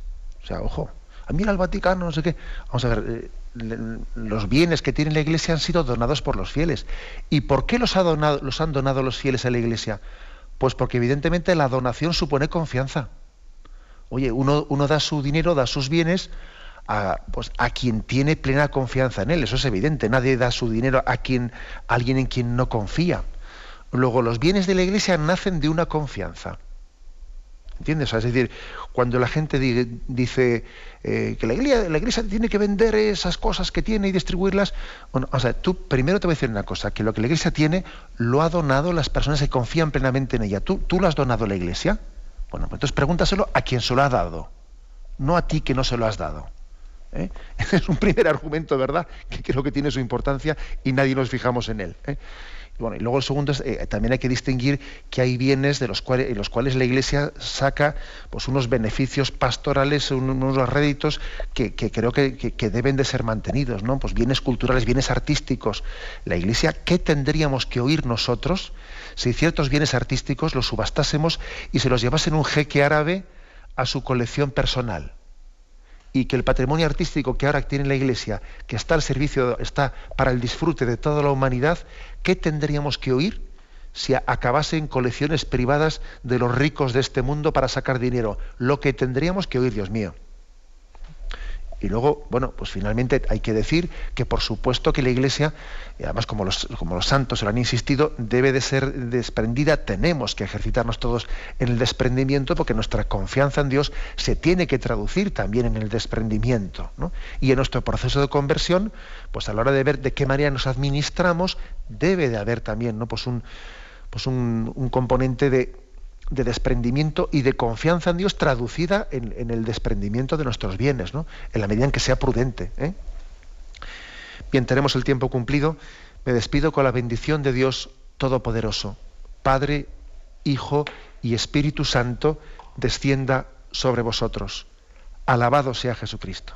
O sea, ojo, a mí el Vaticano, no sé qué. Vamos a ver, eh, los bienes que tiene la iglesia han sido donados por los fieles. ¿Y por qué los han donado los fieles a la iglesia? Pues porque evidentemente la donación supone confianza. Oye, uno, da su dinero, da sus bienes a, pues, a quien tiene plena confianza en él, eso es evidente. Nadie da su dinero a, quien, alguien en quien no confía. Luego, los bienes de la iglesia nacen de una confianza. ¿Entiendes? es decir, cuando la gente dice eh, que la iglesia, la iglesia tiene que vender esas cosas que tiene y distribuirlas, bueno, o sea, tú primero te voy a decir una cosa, que lo que la iglesia tiene lo ha donado las personas que confían plenamente en ella. ¿Tú, tú lo has donado a la iglesia? Bueno, pues entonces pregúntaselo a quien se lo ha dado, no a ti que no se lo has dado. ¿eh? Es un primer argumento, ¿verdad? Que creo que tiene su importancia y nadie nos fijamos en él. ¿eh? Bueno, y luego el segundo es, eh, también hay que distinguir que hay bienes de los cuales, en los cuales la Iglesia saca pues, unos beneficios pastorales, unos réditos que, creo que, que, deben de ser mantenidos, ¿no? Pues bienes culturales, bienes artísticos. La Iglesia, ¿qué tendríamos que oír nosotros si ciertos bienes artísticos los subastásemos y se los llevasen un jeque árabe a su colección personal. Y que el patrimonio artístico que ahora tiene la Iglesia, que está al servicio, está para el disfrute de toda la humanidad, ¿qué tendríamos que oír si acabase en colecciones privadas de los ricos de este mundo para sacar dinero? Lo que tendríamos que oír, Dios mío. Y luego, bueno, pues finalmente hay que decir que por supuesto que la Iglesia, además como los, como los santos lo han insistido, debe de ser desprendida, tenemos que ejercitarnos todos en el desprendimiento porque nuestra confianza en Dios se tiene que traducir también en el desprendimiento. Y en nuestro proceso de conversión, pues a la hora de ver de qué manera nos administramos, debe de haber también ¿no? pues un, pues un componente de de desprendimiento y de confianza en Dios traducida en, el desprendimiento de nuestros bienes, ¿no? en la medida en que sea prudente. ¿eh? Bien, tenemos el tiempo cumplido. Me despido con la bendición de Dios Todopoderoso. Padre, Hijo y Espíritu Santo, descienda sobre vosotros. Alabado sea Jesucristo.